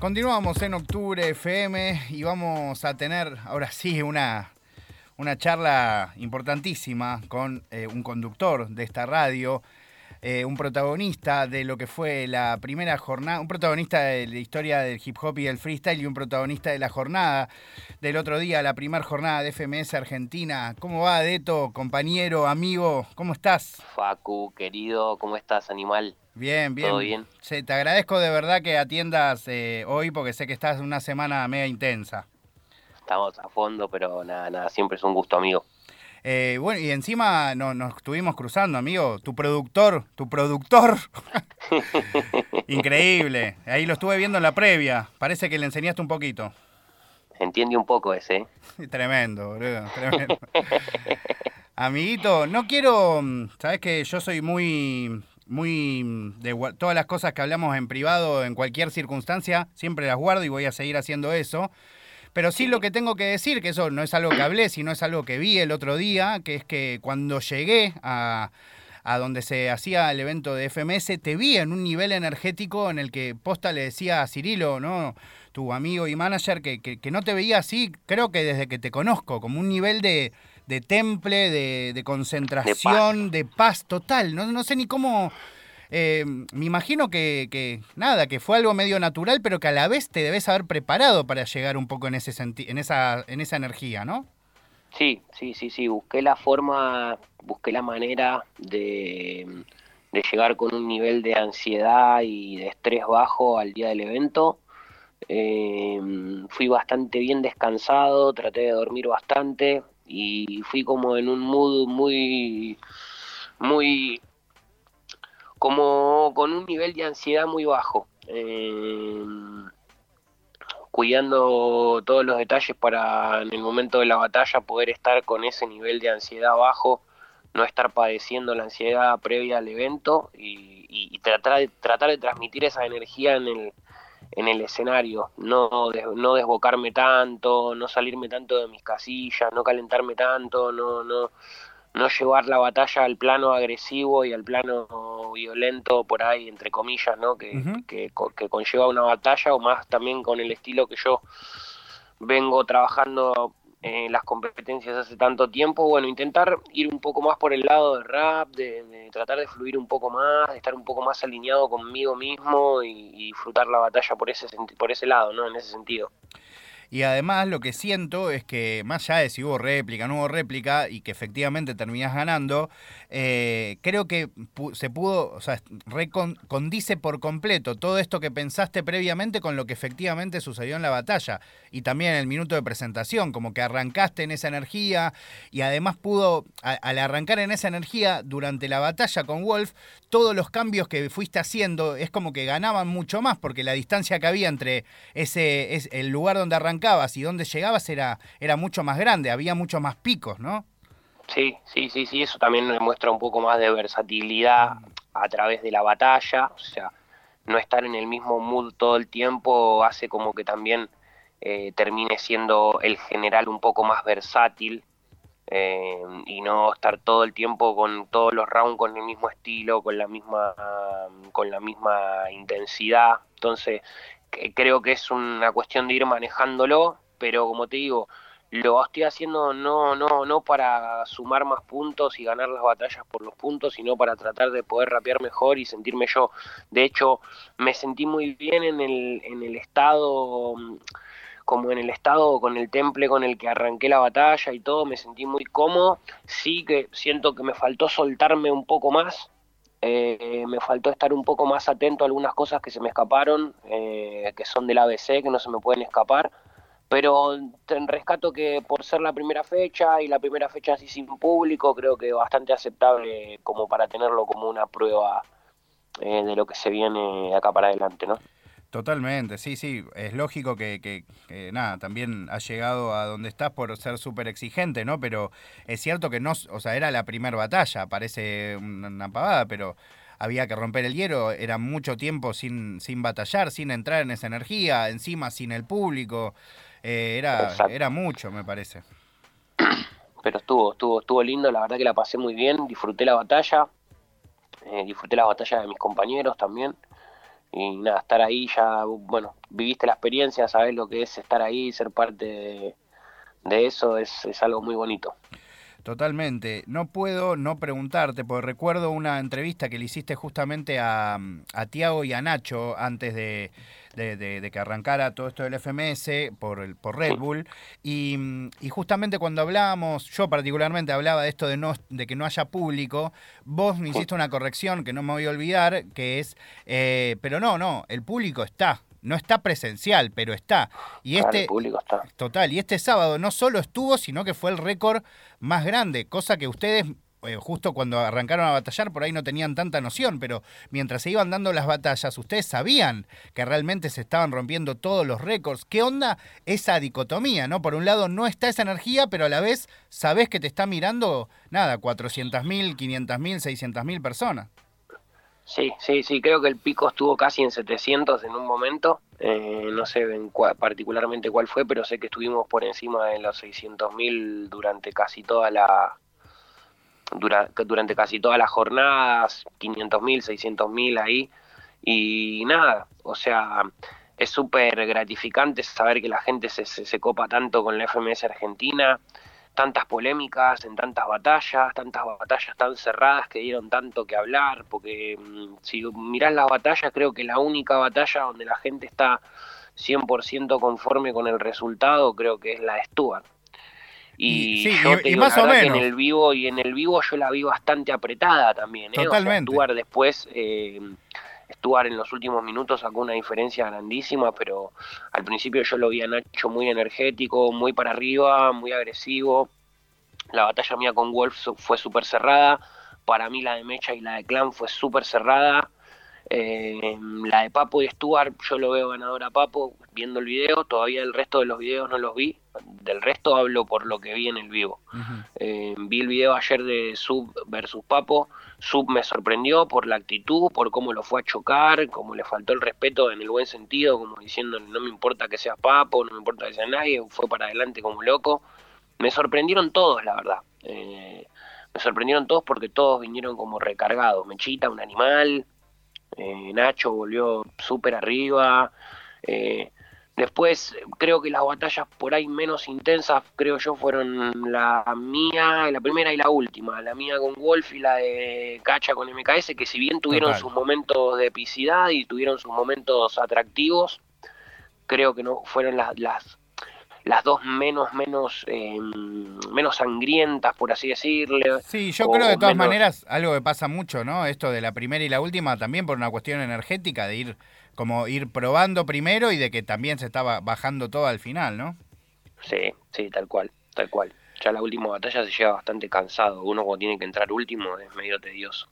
Continuamos en Octubre FM y vamos a tener ahora sí una, una charla importantísima con eh, un conductor de esta radio, eh, un protagonista de lo que fue la primera jornada, un protagonista de la historia del hip hop y el freestyle y un protagonista de la jornada del otro día, la primera jornada de FMS Argentina. ¿Cómo va, Deto, compañero, amigo? ¿Cómo estás? Facu, querido, ¿cómo estás, animal? Bien, bien. ¿Todo bien? Sí, te agradezco de verdad que atiendas eh, hoy porque sé que estás en una semana media intensa. Estamos a fondo, pero nada, nada, siempre es un gusto, amigo. Eh, bueno, y encima no, nos estuvimos cruzando, amigo. Tu productor, tu productor. Increíble. Ahí lo estuve viendo en la previa. Parece que le enseñaste un poquito. Entiende un poco ese. ¿eh? Tremendo, boludo. Tremendo. Amiguito, no quiero. mm, Sabes que yo soy muy. Muy. de gua- todas las cosas que hablamos en privado, en cualquier circunstancia, siempre las guardo y voy a seguir haciendo eso. Pero sí lo que tengo que decir, que eso no es algo que hablé, sino es algo que vi el otro día, que es que cuando llegué a, a donde se hacía el evento de FMS, te vi en un nivel energético en el que Posta le decía a Cirilo, ¿no? tu amigo y manager, que, que- que no te veía así, creo que desde que te conozco, como un nivel de, de temple, de, de concentración, de paz, total. No, no sé ni cómo... eh, me imagino que, que, nada, que fue algo medio natural, pero que a la vez te debes haber preparado para llegar un poco en ese en esa, en esa energía, ¿no? Sí, sí, sí, sí. Busqué la forma, busqué la manera de, de llegar con un nivel de ansiedad y de estrés bajo al día del evento. Eh, fui bastante bien descansado, traté de dormir bastante y fui como en un mood muy, muy, como con un nivel de ansiedad muy bajo. Eh, cuidando todos los detalles para en el momento de la batalla poder estar con ese nivel de ansiedad bajo, no estar padeciendo la ansiedad previa al evento y, y- y tratar, de, tratar de transmitir esa energía en el, en el escenario, no, des- no desbocarme tanto, no salirme tanto de mis casillas, no calentarme tanto, no, no, no llevar la batalla al plano agresivo y al plano violento por ahí, entre comillas, ¿no? Que, que, que conlleva una batalla o más también con el estilo que yo vengo trabajando en las competencias hace tanto tiempo, bueno, intentar ir un poco más por el lado del rap, de, tratar de fluir un poco más, de estar un poco más alineado conmigo mismo y, y disfrutar la batalla por ese por ese lado, ¿no? En ese sentido. Y además lo que siento es que, más allá de si hubo réplica, no hubo réplica, y que efectivamente terminás ganando, eh, creo que se pudo, o sea, condice por completo todo esto que pensaste previamente con lo que efectivamente sucedió en la batalla. Y también en el minuto de presentación, como que arrancaste en esa energía, y además pudo, al arrancar en esa energía durante la batalla con Wolf, todos los cambios que fuiste haciendo es como que ganaban mucho más, porque la distancia que había entre ese, es el lugar donde y donde llegabas era, era mucho más grande, había muchos más picos, ¿no? Sí, sí, sí, sí, eso también demuestra un poco más de versatilidad a través de la batalla, o sea, no estar en el mismo mood todo el tiempo hace como que también eh, termine siendo el general un poco más versátil eh, y no estar todo el tiempo con todos los rounds con el mismo estilo, con la misma, con la misma intensidad. Entonces, que- creo que es una cuestión de ir manejándolo, pero como te digo, lo estoy haciendo no, no, no para sumar más puntos y ganar las batallas por los puntos, sino para tratar de poder rapear mejor y sentirme yo. De hecho, me sentí muy bien en el, en el estado, como en el estado con el temple con el que arranqué la batalla y todo, me sentí muy cómodo. Sí que siento que me faltó soltarme un poco más, eh, me faltó estar un poco más atento a algunas cosas que se me escaparon, eh, que son del ABC, que no se me pueden escapar. Pero rescato que por ser la primera fecha y la primera fecha así sin público, creo que bastante aceptable como para tenerlo como una prueba eh, de lo que se viene acá para adelante, ¿no? Totalmente, sí, sí, es lógico que, que- que, nada, también has llegado a donde estás por ser súper exigente, ¿no? Pero es cierto que no, o sea, era la primera batalla, parece una, pavada, pero había que romper el hielo, era mucho tiempo sin, sin batallar, sin entrar en esa energía, encima sin el público, eh, era, Exacto. era mucho, me parece. pero estuvo, estuvo, estuvo lindo, la verdad que la pasé muy bien, disfruté la batalla, eh, disfruté la batalla de mis compañeros también, y nada, estar ahí ya, bueno, viviste la experiencia, sabes lo que es estar ahí, ser parte de, eso, es, es algo muy bonito. Totalmente. No puedo no preguntarte, porque recuerdo una entrevista que le hiciste justamente a, a Tiago y a Nacho antes de, de, que arrancara todo esto del FMS por, el, por Red Bull. Y, justamente cuando hablábamos, yo particularmente hablaba de esto de, no, de que no haya público, vos me hiciste una corrección que no me voy a olvidar, que es, eh, pero no, no, el público está. No está presencial, pero está. Y este, público está. Total, y este sábado no solo estuvo, sino que fue el récord más grande, cosa que ustedes eh, justo cuando arrancaron a batallar, por ahí no tenían tanta noción, pero mientras se iban dando las batallas, ustedes sabían que realmente se estaban rompiendo todos los récords. ¿Qué onda esa dicotomía? ¿no? Por un lado no está esa energía, pero a la vez sabes que te está mirando, nada, 400.000, 500.000, 600.000 personas. Sí, sí, sí, creo que el pico estuvo casi en 700 en un momento, eh, no sé en particularmente cuál fue, pero sé que estuvimos por encima de los 600.000 durante casi toda la, durante casi todas las jornadas, 500.000, 600.000 ahí, y nada, o sea, es súper gratificante saber que la gente se, se, copa tanto con la FMS Argentina, tantas polémicas en tantas batallas, tantas batallas tan cerradas que dieron tanto que hablar, porque mm, si mirás las batallas, creo que la única batalla donde la gente está 100% conforme con el resultado, creo que es la de Stuart. Y, yo te más o menos. en el vivo y en el vivo yo la vi bastante apretada también. ¿eh? Totalmente. O después, eh, en los últimos minutos sacó una diferencia grandísima, pero al principio yo lo vi a Nacho muy energético, muy para arriba, muy agresivo. La batalla mía con Wolf fue súper cerrada. Para mí la de Mecha y la de Clan fue súper cerrada. Eh, la de Papo y Stuart, yo lo veo ganador a Papo viendo el video. Todavía el resto de los videos no los vi del resto hablo por lo que vi en el vivo. Eh, vi el video ayer de Sub versus Papo. Sub me sorprendió por la actitud, por cómo lo fue a chocar, cómo le faltó el respeto en el buen sentido, como diciendo no me importa que sea Papo, no me importa que sea nadie, fue para adelante como loco. Me sorprendieron todos, la verdad. Eh, me sorprendieron todos porque todos vinieron como recargados. Mechita, un animal. Eh, Nacho volvió súper arriba. Eh, Después creo que las batallas por ahí menos intensas, creo yo, fueron la mía, la primera y la última. La mía con Wolf y la de Cacha con MKS, que si bien tuvieron sus momentos de epicidad y tuvieron sus momentos atractivos, creo que no fueron las, las, las dos menos, menos, em, menos sangrientas, por así decirle. Sí, yo creo de todas maneras algo que pasa mucho, ¿no? Esto de la primera y la última también por una cuestión energética, de ir como ir probando primero y de que también se estaba bajando todo al final, ¿no? Sí, sí, tal cual, tal cual. Ya la última batalla se lleva bastante cansado. Uno cuando tiene que entrar último es medio tedioso.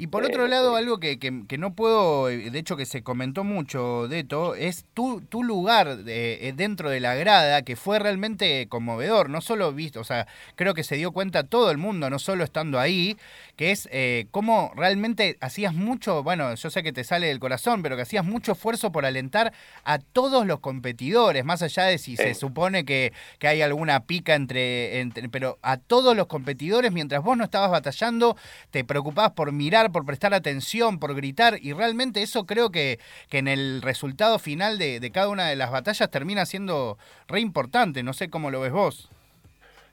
Y por otro lado, algo que, que, no puedo, de hecho que se comentó mucho, de esto, es tu, tu lugar eh, dentro de la grada, que fue realmente conmovedor, no solo visto, o sea, creo que se dio cuenta todo el mundo, no solo estando ahí, que es eh, cómo realmente hacías mucho, bueno, yo sé que te sale del corazón, pero que hacías mucho esfuerzo por alentar a todos los competidores, más allá de si se supone que, que, hay alguna pica entre, entre, pero a todos los competidores, mientras vos no estabas batallando, te preocupabas por mirar por prestar atención, por gritar, y realmente eso creo que, que en el resultado final de, de, cada una de las batallas termina siendo re importante, no sé cómo lo ves vos.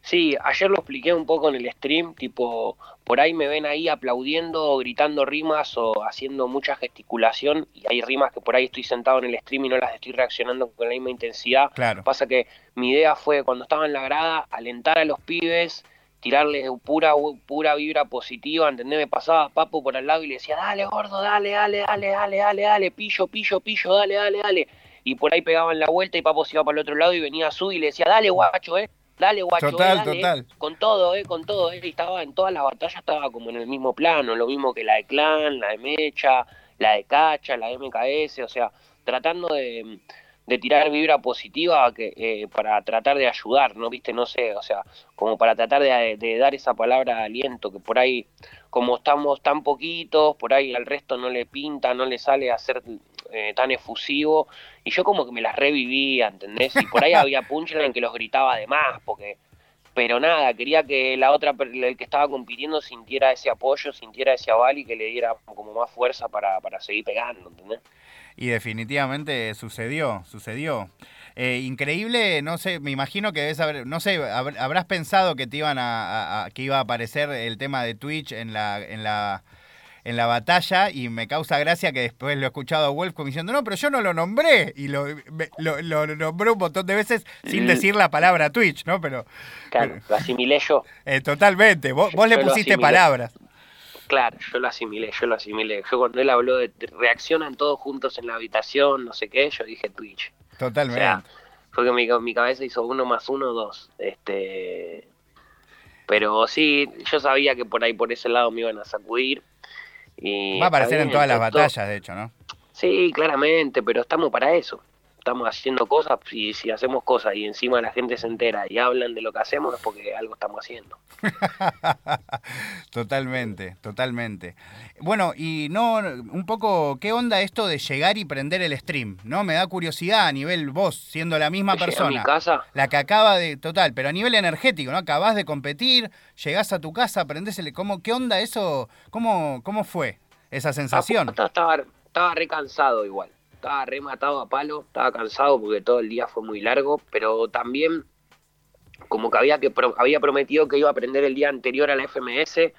Sí, ayer lo expliqué un poco en el stream, tipo, por ahí me ven ahí aplaudiendo o gritando rimas o haciendo mucha gesticulación y hay rimas que por ahí estoy sentado en el stream y no las estoy reaccionando con la misma intensidad. Claro. Pasa que mi idea fue cuando estaba en la grada alentar a los pibes, tirarle pura, pura vibra positiva, ¿entendés? Me pasaba Papo por al lado y le decía, dale gordo, dale, dale, dale, dale, dale, dale, pillo, pillo, pillo, dale, dale, dale. Y por ahí pegaban la vuelta y Papo se iba para el otro lado y venía Su y le decía, dale guacho, eh, dale guacho, total, dale, total. con todo, eh, con todo, eh. Estaba en todas las batallas, estaba como en el mismo plano, lo mismo que la de Clan, la de Mecha, la de Cacha, la de MKS, o sea, tratando de de tirar vibra positiva que, eh, para tratar de ayudar, ¿no? Viste, no sé, o sea, como para tratar de, dar esa palabra de aliento, que por ahí, como estamos tan poquitos, por ahí al resto no le pinta, no le sale a ser eh, tan efusivo, y yo como que me las revivía, ¿entendés? Y por ahí había punchline que los gritaba de más, porque pero nada, quería que la otra, el que estaba compitiendo sintiera ese apoyo, sintiera ese aval y que le diera como más fuerza para, para seguir pegando, ¿entendés? Y definitivamente sucedió, sucedió. Eh, increíble, no sé, me imagino que debes haber, no sé, habrás pensado que te iban a, que iba a aparecer el tema de Twitch en la, en la en la batalla y me causa gracia que después lo he escuchado a Wolf como diciendo, no, pero yo no lo nombré y lo, lo, nombré un montón de veces sin mm. decir la palabra Twitch, ¿no? Pero, claro, lo asimilé yo. Eh, totalmente, vos, vos le pusiste palabras. Claro, yo lo asimilé, yo lo asimilé. Yo cuando él habló de reaccionan todos juntos en la habitación, no sé qué, yo dije Twitch. Totalmente. O sea, fue que mi, mi cabeza hizo uno más uno, dos. Este, pero sí, yo sabía que por ahí, por ese lado, me iban a sacudir. Va a aparecer en todas las batallas, de hecho, ¿no? Sí, claramente, pero estamos para eso. Estamos haciendo cosas y si hacemos cosas y encima la gente se entera y hablan de lo que hacemos es porque algo estamos haciendo. totalmente, totalmente. Bueno, y no, un poco, ¿qué onda esto de llegar y prender el stream? ¿No? Me da curiosidad a nivel vos, siendo la misma persona. A mi casa? La que acaba de, total, pero a nivel energético, ¿no? Acabás de competir, llegás a tu casa, prendés el, ¿cómo, ¿qué onda eso? ¿Cómo, cómo fue esa sensación? Estaba, estaba re cansado igual estaba rematado a palo, estaba cansado porque todo el día fue muy largo, pero también como que había, que había prometido que iba a aprender el día anterior a la FMS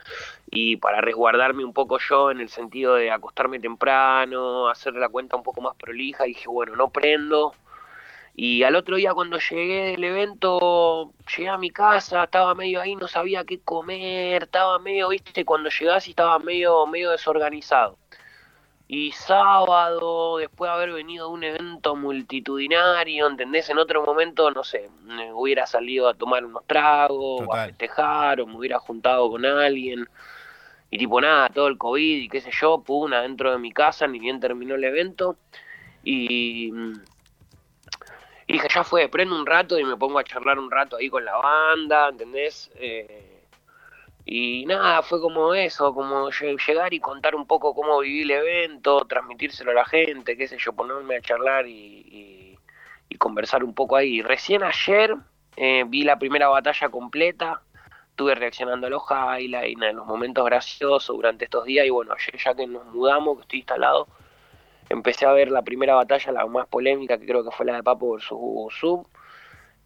y para resguardarme un poco yo en el sentido de acostarme temprano, hacer la cuenta un poco más prolija, dije, bueno, no prendo. Y al otro día cuando llegué del evento, llegué a mi casa, estaba medio ahí, no sabía qué comer, estaba medio, viste, cuando llegás y estaba medio, medio desorganizado. Y sábado, después de haber venido a un evento multitudinario, ¿entendés? En otro momento, no sé, me hubiera salido a tomar unos tragos, o a festejar, o me hubiera juntado con alguien. Y tipo nada, todo el COVID y qué sé yo, pum, adentro de mi casa, ni bien terminó el evento. Y, y dije, ya fue, prendo un rato y me pongo a charlar un rato ahí con la banda, ¿entendés? Eh, y nada, fue como eso, como llegar y contar un poco cómo viví el evento, transmitírselo a la gente, qué sé yo, ponerme a charlar y, conversar un poco ahí. Recién ayer eh, vi la primera batalla completa, estuve reaccionando a los highlights, a los momentos graciosos durante estos días y bueno, ayer ya que nos mudamos, que estoy instalado, empecé a ver la primera batalla, la más polémica, que creo que fue la de Papo versus Sub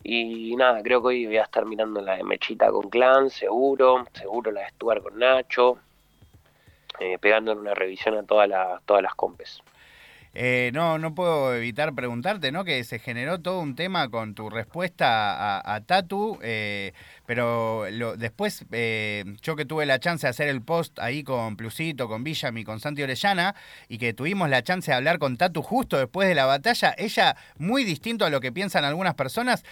y nada, creo que hoy voy a estar mirando la de Mechita con Clan, seguro, seguro la de Stuart con Nacho, eh, pegándole una revisión a todas las, todas las compes. Eh, no, no puedo evitar preguntarte, ¿no? Que se generó todo un tema con tu respuesta a, Tatu, eh, pero lo, después eh, yo que tuve la chance de hacer el post ahí con Plusito, con Villami, con Santi Orellana, y que tuvimos la chance de hablar con Tatu justo después de la batalla, ella, muy distinto a lo que piensan algunas personas,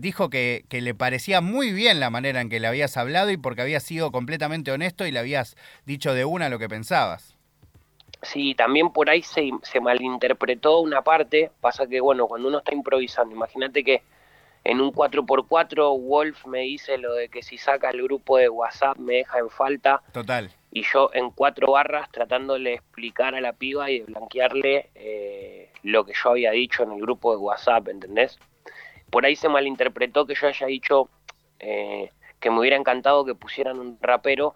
dijo que, que le parecía muy bien la manera en que le habías hablado y porque habías sido completamente honesto y le habías dicho de una lo que pensabas. Sí, también por ahí se, se malinterpretó una parte. Pasa que, bueno, cuando uno está improvisando, imagínate que en un 4x4 Wolf me dice lo de que si saca el grupo de WhatsApp me deja en falta. Total. Y yo en cuatro barras tratándole de explicar a la piba y de blanquearle eh, lo que yo había dicho en el grupo de WhatsApp, ¿entendés? Por ahí se malinterpretó que yo haya dicho eh, que me hubiera encantado que pusieran un rapero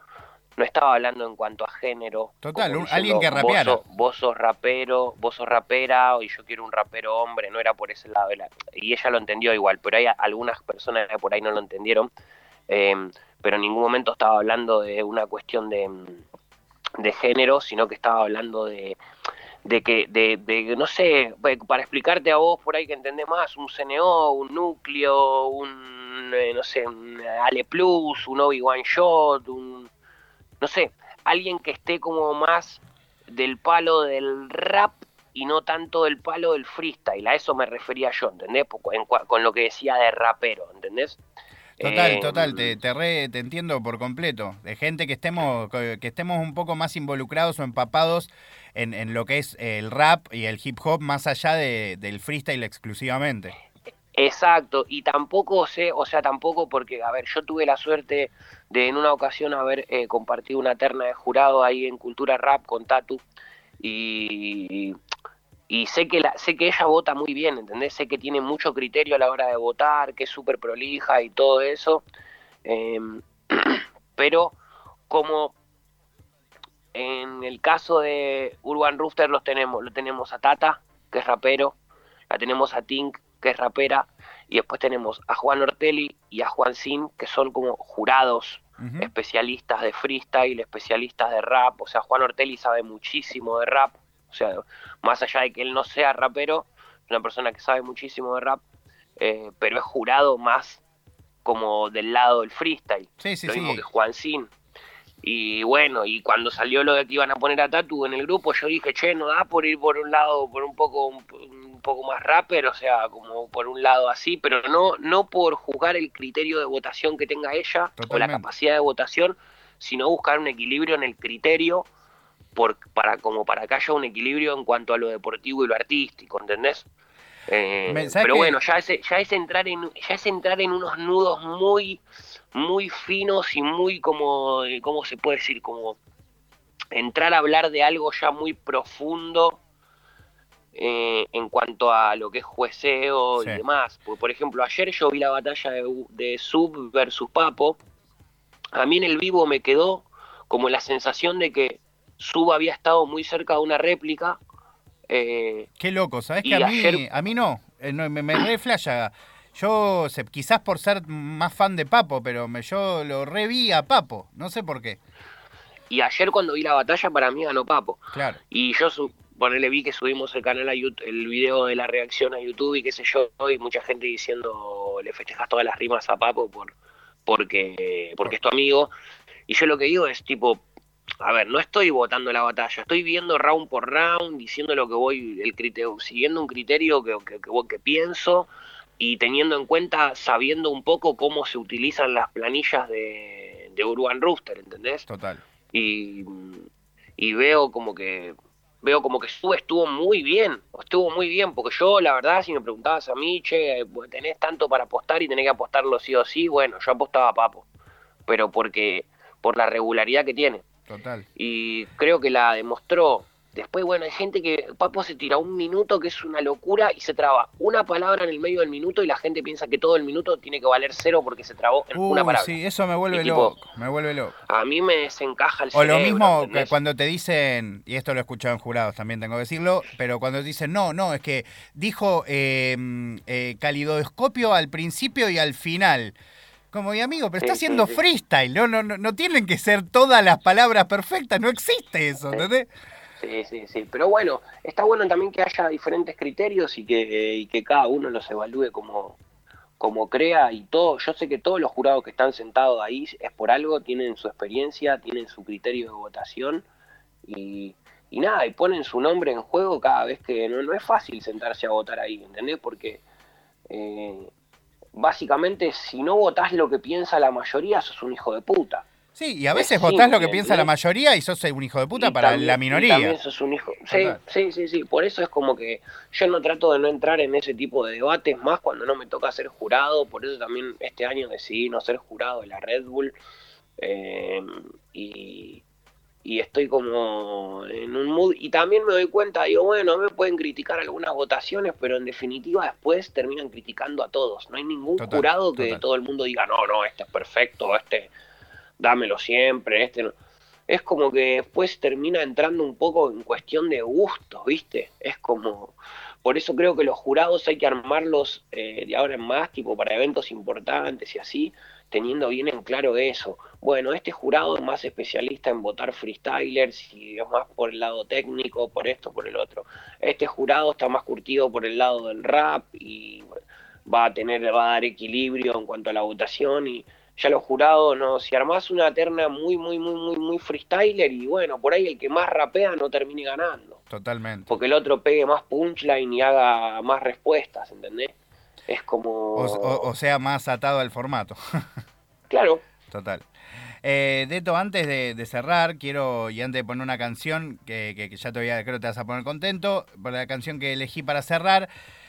no estaba hablando en cuanto a género. Total, alguien que rapeara. Vos sos, rapero, vos sos rapera y yo quiero un rapero hombre, no era por ese lado. y ella lo entendió igual, pero hay algunas personas que por ahí no lo entendieron. Em, pero en ningún momento estaba hablando de una cuestión de, de género, sino que estaba hablando de, de que, de, de, no sé, para explicarte a vos por ahí que entendés más, un CNO, un núcleo, un, eh, no sé, un Ale Plus, un Obi-Wan Shot, un no sé, alguien que esté como más del palo del rap y no tanto del palo del freestyle. A eso me refería yo, ¿entendés? con lo que decía de rapero, ¿entendés? Total, eh, total, te, te, te entiendo por completo. De gente que estemos, que estemos un poco más involucrados o empapados en, en lo que es el rap y el hip hop más allá de, del freestyle exclusivamente. Exacto, y tampoco sé, o sea, tampoco porque, a ver, yo tuve la suerte de en una ocasión haber eh, compartido una terna de jurado ahí en Cultura Rap con Tatu y, y sé que, la, sé que ella vota muy bien, ¿entendés? Sé que tiene mucho criterio a la hora de votar, que es súper prolija y todo eso. Em, pero como en el caso de Urban Rooster los tenemos, lo tenemos a Tata, que es rapero, la tenemos a Tink, que es rapera, y después tenemos a Juan Ortelli y a Juan Sin, que son como jurados, especialistas de freestyle, especialistas de rap, o sea, Juan Ortelli sabe muchísimo de rap, o sea, más allá de que él no sea rapero, es una persona que sabe muchísimo de rap, eh, pero es jurado más como del lado del freestyle, sí, sí, lo mismo que Juan Sin. Y bueno, y cuando salió lo de que iban a poner a Tatu en el grupo, yo dije, che, no da por ir por un lado, por un poco, un, poco más rapper, o sea, como por un lado así, pero no, no por juzgar el criterio de votación que tenga ella o la capacidad de votación, sino buscar un equilibrio en el criterio por, para, como para que haya un equilibrio en cuanto a lo deportivo y lo artístico, ¿entendés? Eh, pero bueno, ya es, ya es entrar en, ya es entrar en unos nudos muy muy finos y muy como, ¿cómo se puede decir? Como entrar a hablar de algo ya muy profundo eh, en cuanto a lo que es jueceo y demás. Por, por, ejemplo, ayer yo vi la batalla de, Sub versus Papo. A mí en el vivo me quedó como la sensación de que Sub había estado muy cerca de una réplica. Eh, Qué loco, ¿sabes que a mí, a mí no? me, me yo, quizás por ser más fan de Papo, pero me, yo lo reví a Papo, no sé por qué. Y ayer cuando vi la batalla, para mí ganó Papo. Claro. Y yo, ponele, vi que subimos el canal a YouTube, el video de la reacción a YouTube y qué sé yo, y mucha gente diciendo, le festejas todas las rimas a Papo por porque, porque es tu amigo. Y yo lo que digo es tipo, a ver, no estoy votando la batalla, estoy viendo round por round, diciendo lo que voy, el criterio, siguiendo un criterio que, que, que, que pienso y teniendo en cuenta, sabiendo un poco cómo se utilizan las planillas de, de Urban Rooster, ¿entendés? Total. Y, y veo como que veo como que estuvo, estuvo muy bien, estuvo muy bien, porque yo la verdad si me preguntabas a mí, che, tenés tanto para apostar y tenés que apostarlo sí o sí, bueno, yo apostaba a Papo, pero porque por la regularidad que tiene. Total. Y creo que la demostró Después, bueno, hay gente que Papo se tira un minuto que es una locura y se traba una palabra en el medio del minuto y la gente piensa que todo el minuto tiene que valer cero porque se trabó en una palabra. Sí, eso me vuelve loco, me vuelve loco. A mí me desencaja el O lo mismo que cuando te dicen, y esto lo he escuchado en jurados también tengo que decirlo, pero cuando te dicen, no, no, es que dijo eh, eh, calidoscopio al principio y al final. Como mi amigo, pero está haciendo freestyle, ¿no? No, no, no tienen que ser todas las palabras perfectas, no existe eso, ¿entendés? Sí, sí, sí. Pero bueno, está bueno también que haya diferentes criterios y que, y que cada uno los evalúe como, como crea y todo. Yo sé que todos los jurados que están sentados ahí es por algo, tienen su experiencia, tienen su criterio de votación y, y nada, y ponen su nombre en juego cada vez que no, no es fácil sentarse a votar ahí, ¿entendés? Porque eh, básicamente si no votás lo que piensa la mayoría, sos un hijo de puta. Sí, y a veces votás lo que piensa la mayoría y sos un hijo de puta para la minoría. también sos un hijo. Sí, sí, sí, sí. Por eso es como que yo no trato de no entrar en ese tipo de debates más cuando no me toca ser jurado. Por eso también este año decidí no ser jurado de la Red Bull. Eh, y, y estoy como en un mood. Y también me doy cuenta, digo, bueno, me pueden criticar algunas votaciones, pero en definitiva después terminan criticando a todos. No hay ningún jurado que todo el mundo diga, no, no, este es perfecto, este dámelo siempre, este no. Es como que después termina entrando un poco en cuestión de gustos, ¿viste? Es como... Por eso creo que los jurados hay que armarlos eh, de ahora en más, tipo para eventos importantes y así, teniendo bien en claro eso. Bueno, este jurado es más especialista en votar freestylers y es más por el lado técnico, por esto, por el otro. Este jurado está más curtido por el lado del rap y va a tener, va a dar equilibrio en cuanto a la votación y ya los jurados, no, si armás una terna muy, muy, muy, muy, muy freestyler y bueno, por ahí el que más rapea no termine ganando. Totalmente. Porque el otro pegue más punchline y haga más respuestas, ¿entendés? Es como... O, sea, más atado al formato. claro. Total. Eh, Deto, antes de, cerrar, quiero, y antes de poner una canción, que, que, ya te voy a, creo que te vas a poner contento, por la canción que elegí para cerrar,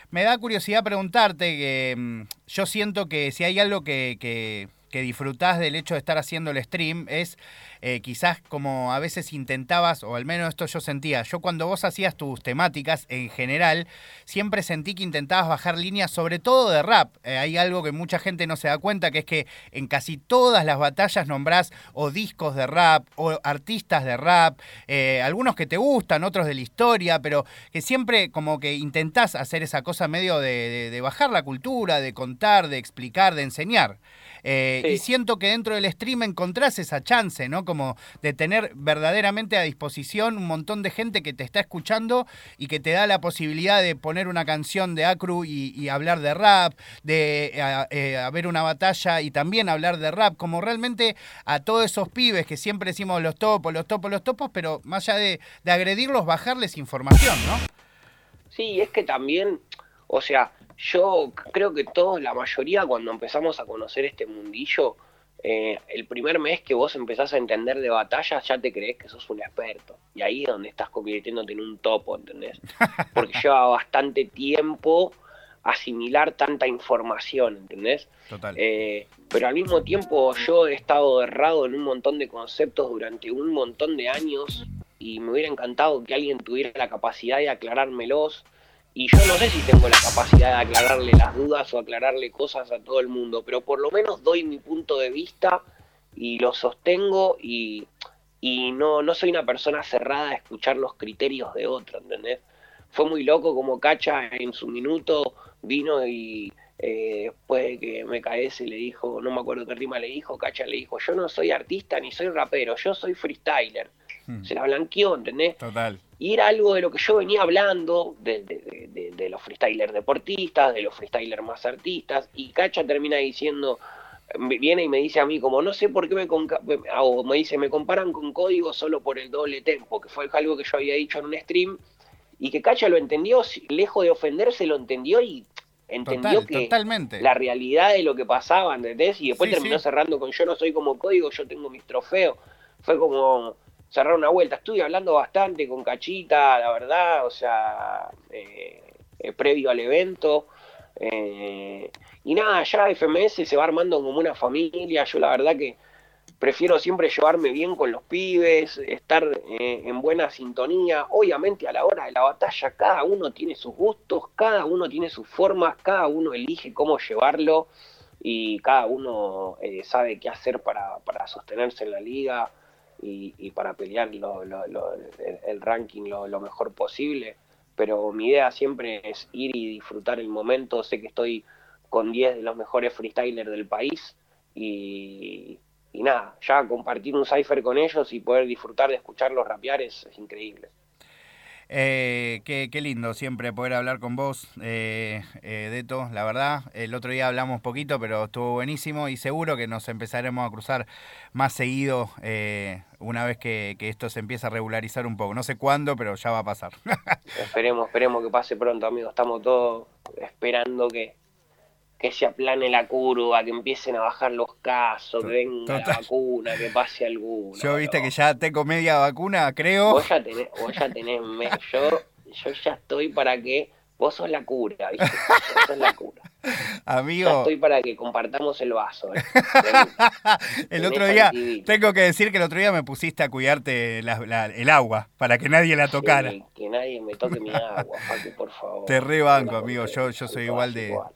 me da curiosidad preguntarte que mm, yo siento que si hay algo que, que que disfrutás del hecho de estar haciendo el stream es eh, quizás como a veces intentabas, o al menos esto yo sentía, yo cuando vos hacías tus temáticas en general, siempre sentí que intentabas bajar líneas, sobre todo de rap. Eh, hay algo que mucha gente no se da cuenta, que es que en casi todas las batallas nombrás o discos de rap, o artistas de rap, eh, algunos que te gustan, otros de la historia, pero que siempre como que intentás hacer esa cosa medio de bajar la cultura, de contar, de explicar, de enseñar. Eh, y siento que dentro del stream encontrás esa chance, ¿no? Como de tener verdaderamente a disposición un montón de gente que te está escuchando y que te da la posibilidad de poner una canción de Acru y, hablar de rap, de eh, haber una batalla y también hablar de rap, como realmente a todos esos pibes que siempre decimos los topos, los topos, los topos, pero más allá de, de agredirlos, bajarles información, ¿no? Sí, es que también, o sea, yo creo que todos, la mayoría, cuando empezamos a conocer este mundillo, eh, el primer mes que vos empezás a entender de batallas, ya te crees que sos un experto. Y ahí es donde estás convirtiéndote en un topo, ¿entendés? Porque lleva bastante tiempo asimilar tanta información, ¿entendés? Total. Eh, pero al mismo tiempo yo he estado errado en un montón de conceptos durante un montón de años y me hubiera encantado que alguien tuviera la capacidad de aclarármelos y yo no sé si tengo la capacidad de aclararle las dudas o aclararle cosas a todo el mundo, pero por lo menos doy mi punto de vista y lo sostengo y, no, no soy una persona cerrada a escuchar los criterios de otro, ¿entendés? Fue muy loco como Cacha en su minuto vino y eh, después de que me caese le dijo, no me acuerdo qué rima le dijo, Cacha le dijo, yo no soy artista ni soy rapero, yo soy freestyler. Hmm. Se la blanqueó, ¿entendés? Total. Y era algo de lo que yo venía hablando, de, de, los freestylers deportistas, de los freestylers más artistas, y Cacha termina diciendo, viene y me dice a mí como, no sé por qué me, o me dice, me comparan con código solo por el doble tempo, que fue algo que yo había dicho en un stream, y que Cacha lo entendió, lejos de ofenderse, lo entendió y entendió que la realidad de lo que pasaba, ¿entendés? Y después terminó cerrando con yo no soy como código, yo tengo mis trofeos. Fue como cerrar una vuelta. Estuve hablando bastante con Cachita, la verdad, o sea, eh, eh, previo al evento. Eh, y nada, ya FMS se va armando como una familia. Yo la verdad que prefiero siempre llevarme bien con los pibes, estar en buena sintonía. Obviamente a la hora de la batalla cada uno tiene sus gustos, cada uno tiene sus formas, cada uno elige cómo llevarlo y cada uno sabe qué hacer para, para sostenerse en la liga y, para pelear el, ranking lo, mejor posible. Pero mi idea siempre es ir y disfrutar el momento. Sé que estoy con 10 de los mejores freestylers del país y, nada, ya compartir un cipher con ellos y poder disfrutar de escucharlos rapear es increíble. Eh, qué, lindo siempre poder hablar con vos, eh, eh, Deto, la verdad. El otro día hablamos poquito, pero estuvo buenísimo y seguro que nos empezaremos a cruzar más seguido eh, una vez que, que, esto se empieza a regularizar un poco. No sé cuándo, pero ya va a pasar. esperemos, esperemos que pase pronto, amigos. Estamos todos esperando que, que se aplane la curva, que empiecen a bajar los casos, que venga la vacuna, que pase alguna. Yo viste que ya tengo media vacuna, creo. Vos ya tenés, vos ya tenés yo, yo ya estoy para que vos sos la cura, ¿viste? Vos sos la cura. Amigo. Ya estoy para que compartamos el vaso. ¿eh? el otro día, tengo que decir que el otro día me pusiste a cuidarte el agua para que nadie la tocara. que nadie me toque mi agua, por favor. Te rebanco, amigo. Yo, yo soy igual de. Igual,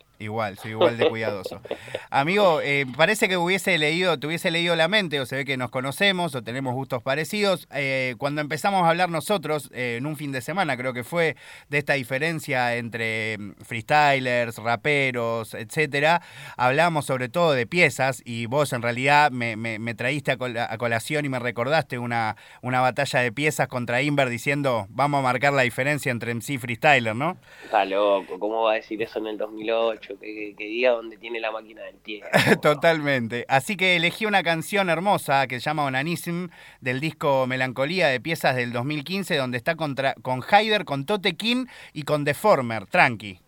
soy igual de cuidadoso. Amigo, eh, parece que hubiese leído, te hubiese leído la mente, o se ve que nos conocemos o tenemos gustos parecidos. Eh, cuando empezamos a hablar nosotros, eh, en un fin de semana creo que fue, de esta diferencia entre mm, freestylers, raperos, etcétera, hablamos sobre todo de piezas y vos en realidad me, me, traíste a, colación y me recordaste una, una batalla de piezas contra Inver diciendo vamos a marcar la diferencia entre MC y freestyler, ¿no? Está loco, ¿cómo va a decir eso en el 2008? Que, diga dónde tiene la máquina del tiempo. Totalmente. Así que elegí una canción hermosa que se llama Onanism del disco Melancolía de piezas del 2015, donde está contra, con Haider, con Tote King y con Deformer. Tranqui.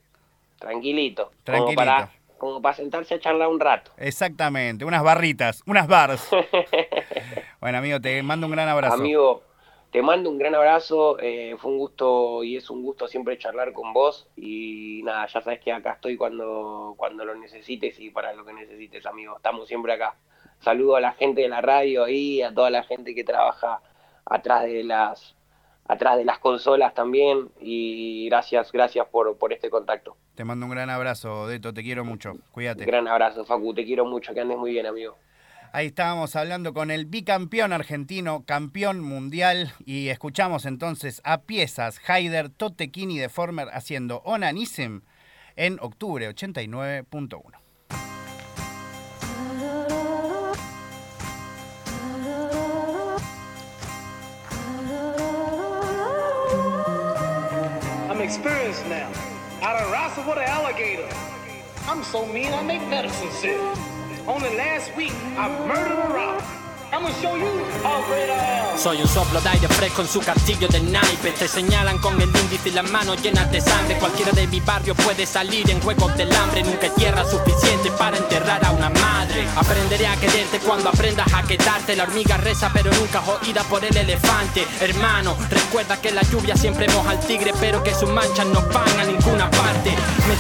Tranquilito. Tranquilito. Como para, sentarse a charlar un rato. Exactamente, unas barritas, unas bars. bueno, amigo, te mando un gran abrazo. Amigo, te mando un gran abrazo, eh, fue un gusto y es un gusto siempre charlar con vos y nada, ya sabes que acá estoy cuando, cuando lo necesites y para lo que necesites, amigo. Estamos siempre acá. saludo a la gente de la radio ahí, a toda la gente que trabaja atrás de las atrás de las consolas también y gracias, gracias por, por este contacto. Te mando un gran abrazo, Deto, te quiero mucho, cuídate. Gran abrazo, Facu, te quiero mucho, que andes muy bien, amigo. Ahí estábamos hablando con el bicampeón argentino, campeón mundial, y escuchamos entonces a piezas Haider Totekini de Former haciendo Onanism en octubre 89.1. experienced now. Done wrestled with an alligator. I'm so mean I make medicine sick. Only last week, I murdered a rock. Soy un soplo de aire fresco en su castillo de naipe. Te señalan con el índice y las manos llenas de sangre. Cualquiera de mi barrio puede salir en juegos del hambre. Nunca hay tierra suficiente para enterrar a una madre. Aprenderé a quererte cuando aprendas a quedarte. La hormiga reza, pero nunca oída por el elefante. Hermano, recuerda que la lluvia siempre moja al tigre, pero que sus manchas no van a ninguna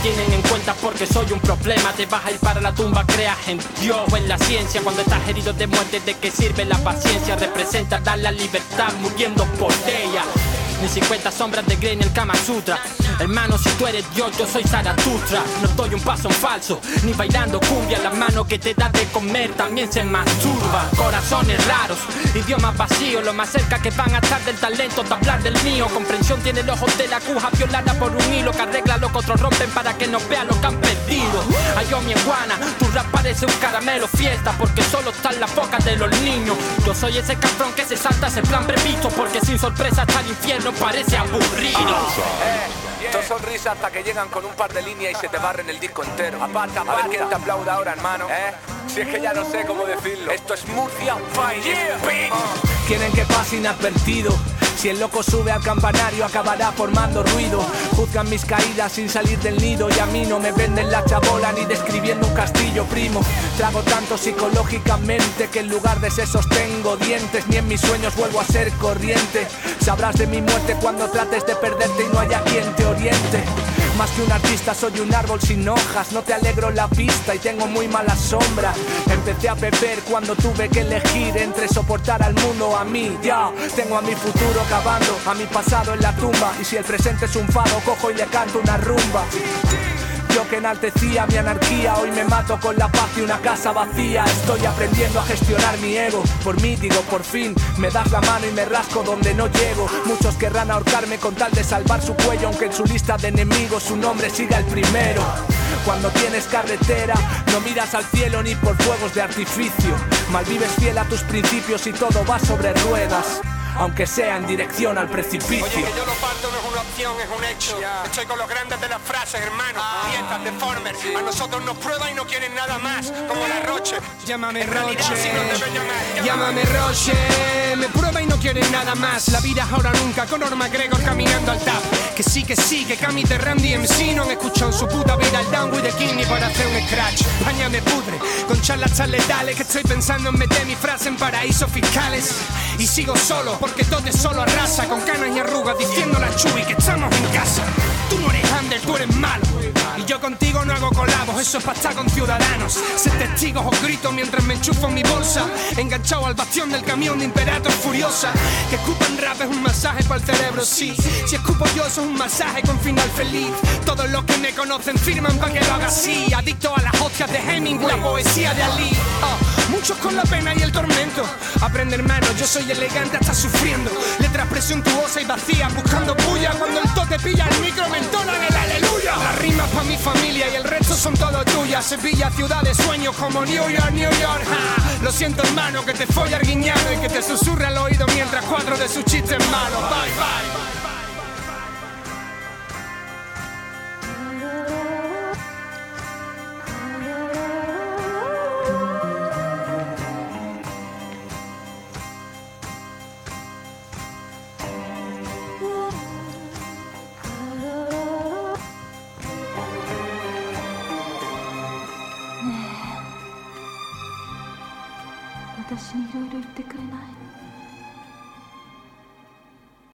tienen en cuenta porque soy un problema. Te vas a ir para la tumba, creas en Dios o en la ciencia. Cuando estás herido de muerte, ¿de qué sirve la paciencia? Representa dar la libertad muriendo por ella. Ni 50 sombras de Grey en el Kama Sutra. Hermano, si tú eres Dios, yo soy Zaratustra. No estoy un paso en falso, ni bailando cumbia. La mano que te da de comer también se masturba. Corazones raros, idiomas vacíos. Lo más cerca que van a estar del talento de hablar del mío. Comprensión tiene el ojo de la cuja violada por un hilo que arregla lo que otros rompen para que nos vean lo que han perdido. Ay, yo mi iguana, tu rap parece un caramelo fiesta porque solo están las bocas de los niños. Yo soy ese cabrón que se salta ese plan previsto porque sin sorpresa está el infierno parece aburrido. Eh, dos sonrisas hasta que llegan con un par de líneas y se te barren el disco entero. Aparta, a ver quién te aplauda ahora, hermano. ¿Eh? Si es que ya no sé cómo decirlo. Esto es Murcia Fine. Quieren que pase inadvertido si el loco sube al campanario acabará formando ruido. Juzgan mis caídas sin salir del nido y a mí no me venden la chabola ni describiendo un castillo primo. Trago tanto psicológicamente que en lugar de sesos tengo dientes. Ni en mis sueños vuelvo a ser corriente. Sabrás de mi muerte cuando trates de perderte y no haya quien te oriente. Más que un artista soy un árbol sin hojas, no te alegro la vista y tengo muy mala sombra. Empecé a beber cuando tuve que elegir entre soportar al mundo a mí. Ya tengo a mi futuro cavando, a mi pasado en la tumba y si el presente es un fado cojo y le canto una rumba. Yo que enaltecía mi anarquía, hoy me mato con la paz y una casa vacía. Estoy aprendiendo a gestionar mi ego. Por mí digo, por fin, me das la mano y me rasco donde no llego. Muchos querrán ahorcarme con tal de salvar su cuello, aunque en su lista de enemigos su nombre siga el primero. Cuando tienes carretera, no miras al cielo ni por fuegos de artificio. Malvives fiel a tus principios y todo va sobre ruedas aunque sea en dirección al precipicio. Oye, que yo parto no es es un hecho. Estoy con los grandes de las frases, hermano. Ah. Dietas, deformers. A nosotros nos prueban y no quieren nada más, como la Roche. Llámame Roche. Llámame Roche. Me prueba y no quieren nada más. La vida ahora nunca con Norma Gregor caminando al tap. Que sí, que sí, que Cami de Randy MC no han escuchado en su puta vida el down the king para hacer un scratch. Paña me pudre con charlas tan que estoy pensando en meter mi frase en paraísos fiscales. Y sigo solo porque todo es solo arrasa con canas y arrugas diciendo la chuy que estamos en casa. Tú no Tú eres malo. Y yo contigo no hago colabos, eso es para estar con ciudadanos. Ser testigos o grito mientras me enchufo en mi bolsa. Enganchado al bastión del camión de Imperator Furiosa. Que escupan rap es un masaje para el cerebro, sí. Si escupo yo, eso es un masaje con final feliz. Todos los que me conocen firman para que lo haga así. Adicto a las hostias de Hemingway, la poesía de Ali. Oh, muchos con la pena y el tormento. Aprende, hermano, yo soy elegante hasta sufriendo. Letras presuntuosa y vacía, buscando puya. Cuando el tote pilla el micro, me entonan el aleluya. Las rimas para mi familia y el resto son todo tuyas. Sevilla, ciudad de sueños como New York, New York. Lo siento, hermano, que te folla guiñado y que te susurre al oído mientras cuatro de sus chistes malos. Bye, bye.